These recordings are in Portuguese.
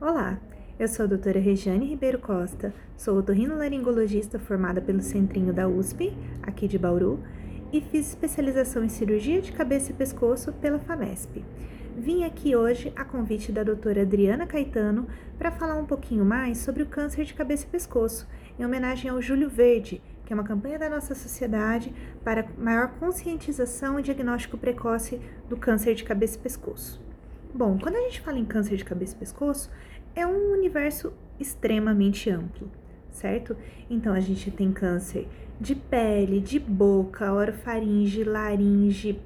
Olá, eu sou a doutora Regiane Ribeiro Costa, sou otorrinolaringologista formada pelo Centrinho da USP, aqui de Bauru, e fiz especialização em cirurgia de cabeça e pescoço pela FAMESP. Vim aqui hoje a convite da doutora Adriana Caetano para falar um pouquinho mais sobre o câncer de cabeça e pescoço, em homenagem ao Júlio Verde, que é uma campanha da nossa sociedade para maior conscientização e diagnóstico precoce do câncer de cabeça e pescoço. Bom, quando a gente fala em câncer de cabeça e pescoço, é um universo extremamente amplo, certo? Então a gente tem câncer de pele, de boca, orofaringe, laringe,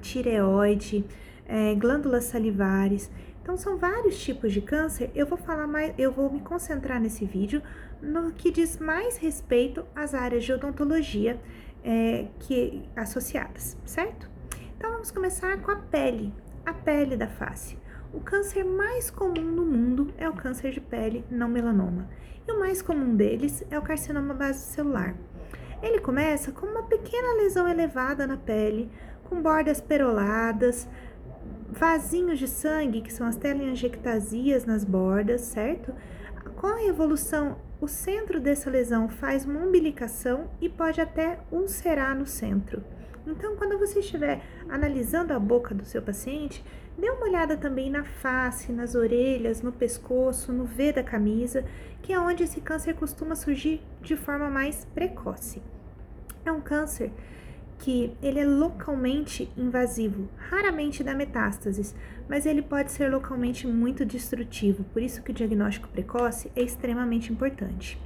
tireoide, é, glândulas salivares. Então são vários tipos de câncer. Eu vou falar mais, eu vou me concentrar nesse vídeo no que diz mais respeito às áreas de odontologia é, que associadas, certo? Então vamos começar com a pele, a pele da face. O câncer mais comum no mundo é o câncer de pele não melanoma, e o mais comum deles é o carcinoma celular. Ele começa com uma pequena lesão elevada na pele, com bordas peroladas, vasinhos de sangue, que são as telangiectasias nas bordas, certo? Com a evolução, o centro dessa lesão faz uma umbilicação e pode até ulcerar no centro. Então, quando você estiver analisando a boca do seu paciente, dê uma olhada também na face, nas orelhas, no pescoço, no V da camisa, que é onde esse câncer costuma surgir de forma mais precoce. É um câncer que ele é localmente invasivo, raramente dá metástases, mas ele pode ser localmente muito destrutivo, por isso que o diagnóstico precoce é extremamente importante.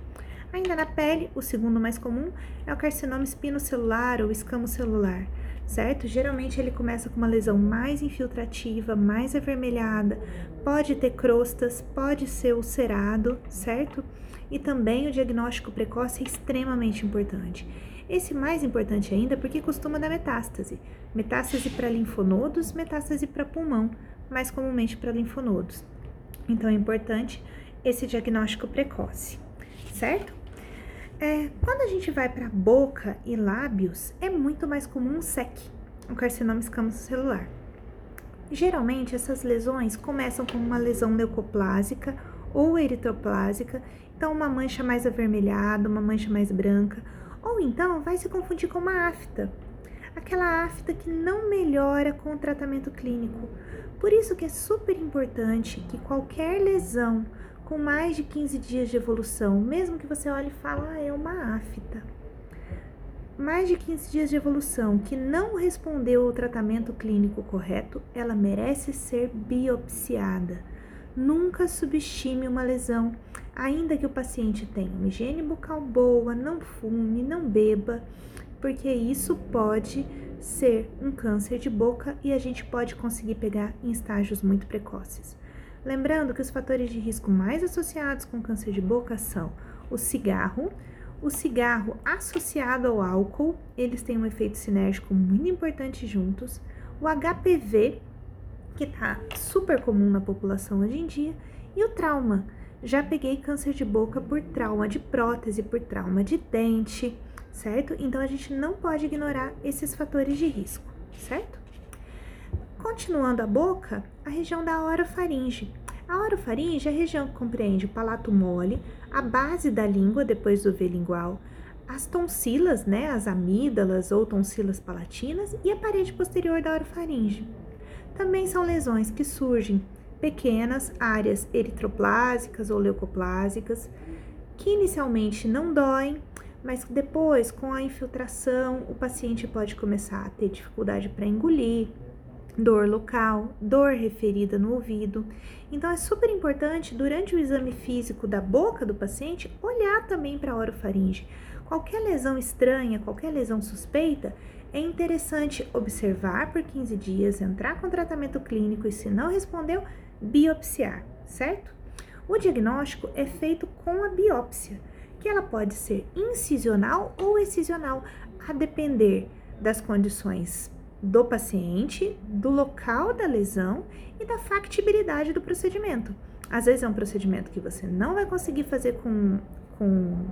Ainda na pele, o segundo mais comum é o carcinoma espinocelular ou escamocelular, certo? Geralmente ele começa com uma lesão mais infiltrativa, mais avermelhada, pode ter crostas, pode ser ulcerado, certo? E também o diagnóstico precoce é extremamente importante. Esse mais importante ainda porque costuma dar metástase. Metástase para linfonodos, metástase para pulmão, mais comumente para linfonodos. Então é importante esse diagnóstico precoce, certo? É, quando a gente vai para boca e lábios, é muito mais comum um SEC, um carcinoma celular. Geralmente, essas lesões começam com uma lesão leucoplásica ou eritroplásica, então uma mancha mais avermelhada, uma mancha mais branca, ou então vai se confundir com uma afta, aquela afta que não melhora com o tratamento clínico. Por isso que é super importante que qualquer lesão com mais de 15 dias de evolução, mesmo que você olhe e fale, ah, é uma afta. Mais de 15 dias de evolução que não respondeu ao tratamento clínico correto, ela merece ser biopsiada. Nunca subestime uma lesão, ainda que o paciente tenha uma higiene bucal boa, não fume, não beba, porque isso pode ser um câncer de boca e a gente pode conseguir pegar em estágios muito precoces. Lembrando que os fatores de risco mais associados com câncer de boca são o cigarro, o cigarro associado ao álcool, eles têm um efeito sinérgico muito importante juntos, o HPV, que está super comum na população hoje em dia, e o trauma. Já peguei câncer de boca por trauma de prótese, por trauma de dente, certo? Então a gente não pode ignorar esses fatores de risco, certo? Continuando a boca, a região da orofaringe. A orofaringe é a região que compreende o palato mole, a base da língua depois do V lingual, as tonsilas, né, as amígdalas ou tonsilas palatinas e a parede posterior da orofaringe. Também são lesões que surgem pequenas áreas eritroplásicas ou leucoplásicas, que inicialmente não doem, mas depois, com a infiltração, o paciente pode começar a ter dificuldade para engolir, dor local, dor referida no ouvido. Então é super importante durante o exame físico da boca do paciente olhar também para a orofaringe. Qualquer lesão estranha, qualquer lesão suspeita, é interessante observar por 15 dias, entrar com tratamento clínico e se não respondeu, biopsiar, certo? O diagnóstico é feito com a biópsia, que ela pode ser incisional ou excisional, a depender das condições do paciente, do local da lesão e da factibilidade do procedimento. Às vezes é um procedimento que você não vai conseguir fazer com, com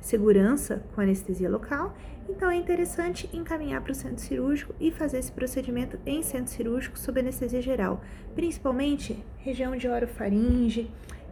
segurança com anestesia local, então é interessante encaminhar para o centro cirúrgico e fazer esse procedimento em centro cirúrgico sob anestesia geral, principalmente região de orofaringe,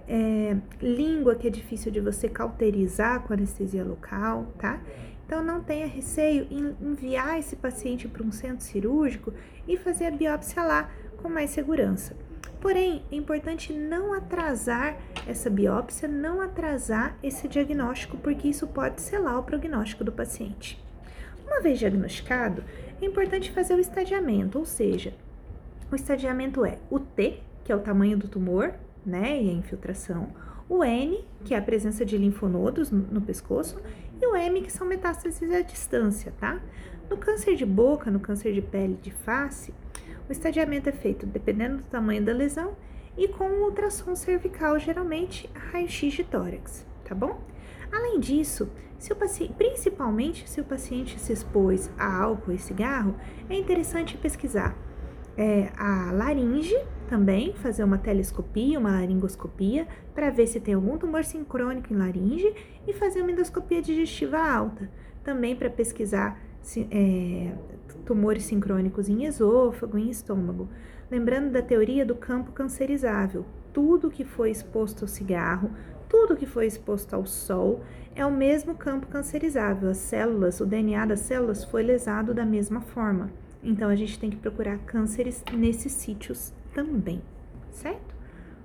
é, língua que é difícil de você cauterizar com anestesia local, tá? Então não tenha receio em enviar esse paciente para um centro cirúrgico e fazer a biópsia lá com mais segurança. Porém, é importante não atrasar essa biópsia, não atrasar esse diagnóstico, porque isso pode selar o prognóstico do paciente. Uma vez diagnosticado, é importante fazer o estadiamento, ou seja, o estadiamento é o T, que é o tamanho do tumor, né, e a infiltração, o N, que é a presença de linfonodos no, no pescoço, e o M, que são metástases à distância, tá? No câncer de boca, no câncer de pele de face, o estadiamento é feito dependendo do tamanho da lesão e com um ultrassom cervical, geralmente raio-x de tórax, tá bom? Além disso, se o paciente, principalmente se o paciente se expôs a álcool e cigarro, é interessante pesquisar é, a laringe também, fazer uma telescopia, uma laringoscopia, para ver se tem algum tumor sincrônico em laringe e fazer uma endoscopia digestiva alta, também para pesquisar é, tumores sincrônicos em esôfago, em estômago. Lembrando da teoria do campo cancerizável, tudo que foi exposto ao cigarro, tudo que foi exposto ao sol é o mesmo campo cancerizável. As células, o DNA das células foi lesado da mesma forma. Então a gente tem que procurar cânceres nesses sítios também, certo?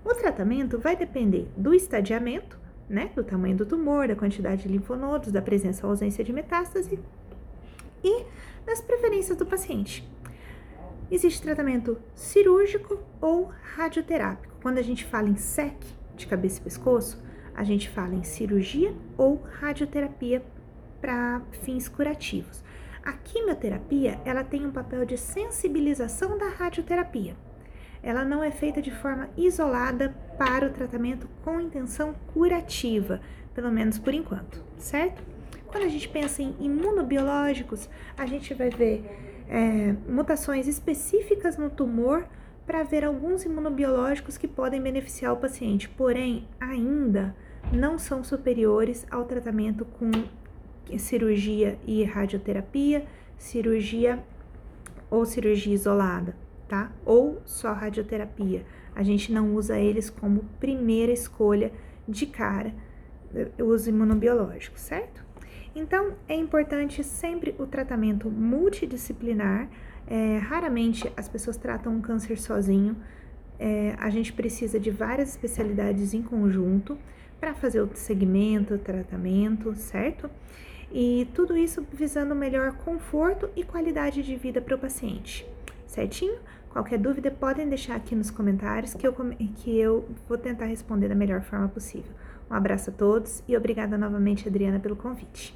O tratamento vai depender do estadiamento, né, do tamanho do tumor, da quantidade de linfonodos, da presença ou ausência de metástase e das preferências do paciente. Existe tratamento cirúrgico ou radioterápico. Quando a gente fala em SEC, de cabeça e pescoço, a gente fala em cirurgia ou radioterapia para fins curativos. A quimioterapia, ela tem um papel de sensibilização da radioterapia. Ela não é feita de forma isolada para o tratamento com intenção curativa, pelo menos por enquanto, certo? Quando a gente pensa em imunobiológicos, a gente vai ver é, mutações específicas no tumor para ver alguns imunobiológicos que podem beneficiar o paciente, porém, ainda não são superiores ao tratamento com cirurgia e radioterapia, cirurgia ou cirurgia isolada, tá? Ou só radioterapia. A gente não usa eles como primeira escolha de cara, eh, os imunobiológicos, certo? Então, é importante sempre o tratamento multidisciplinar. É, raramente as pessoas tratam um câncer sozinho. É, a gente precisa de várias especialidades em conjunto para fazer o segmento, o tratamento, certo? E tudo isso visando melhor conforto e qualidade de vida para o paciente, certinho? Qualquer dúvida podem deixar aqui nos comentários que eu, que eu vou tentar responder da melhor forma possível. Um abraço a todos e obrigada novamente, Adriana, pelo convite.